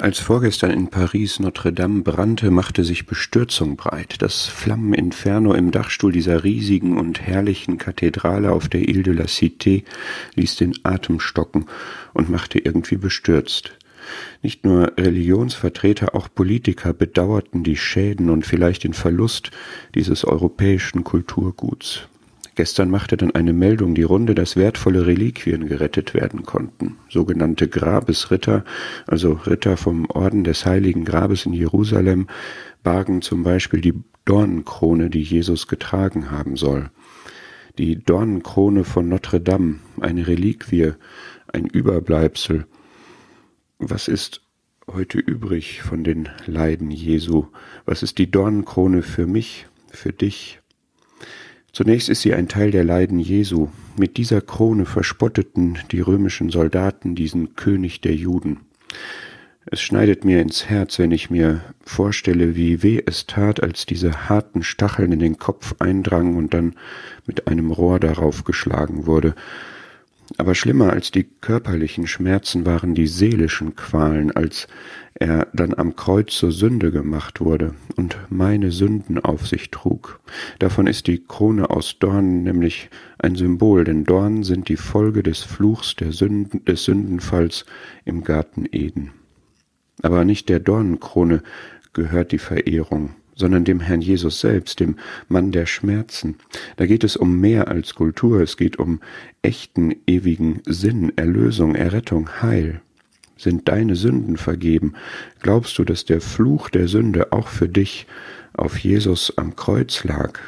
Als vorgestern in Paris Notre-Dame brannte, machte sich Bestürzung breit. Das Flammeninferno im Dachstuhl dieser riesigen und herrlichen Kathedrale auf der Ile de la Cité ließ den Atem stocken und machte irgendwie bestürzt. Nicht nur Religionsvertreter, auch Politiker bedauerten die Schäden und vielleicht den Verlust dieses europäischen Kulturguts. Gestern machte dann eine Meldung die Runde, dass wertvolle Reliquien gerettet werden konnten. Sogenannte Grabesritter, also Ritter vom Orden des Heiligen Grabes in Jerusalem, bargen zum Beispiel die Dornenkrone, die Jesus getragen haben soll. Die Dornenkrone von Notre Dame, eine Reliquie, ein Überbleibsel. Was ist heute übrig von den Leiden Jesu? Was ist die Dornenkrone für mich, für dich, Zunächst ist sie ein Teil der Leiden Jesu. Mit dieser Krone verspotteten die römischen Soldaten diesen König der Juden. Es schneidet mir ins Herz, wenn ich mir vorstelle, wie weh es tat, als diese harten Stacheln in den Kopf eindrangen und dann mit einem Rohr darauf geschlagen wurde. Aber schlimmer als die körperlichen Schmerzen waren die seelischen Qualen, als er dann am Kreuz zur Sünde gemacht wurde und meine Sünden auf sich trug. Davon ist die Krone aus Dornen nämlich ein Symbol, denn Dornen sind die Folge des Fluchs der Sünden, des Sündenfalls im Garten Eden. Aber nicht der Dornenkrone gehört die Verehrung, sondern dem Herrn Jesus selbst, dem Mann der Schmerzen. Da geht es um mehr als Kultur, es geht um echten, ewigen Sinn, Erlösung, Errettung, Heil. Sind deine Sünden vergeben? Glaubst du, dass der Fluch der Sünde auch für dich auf Jesus am Kreuz lag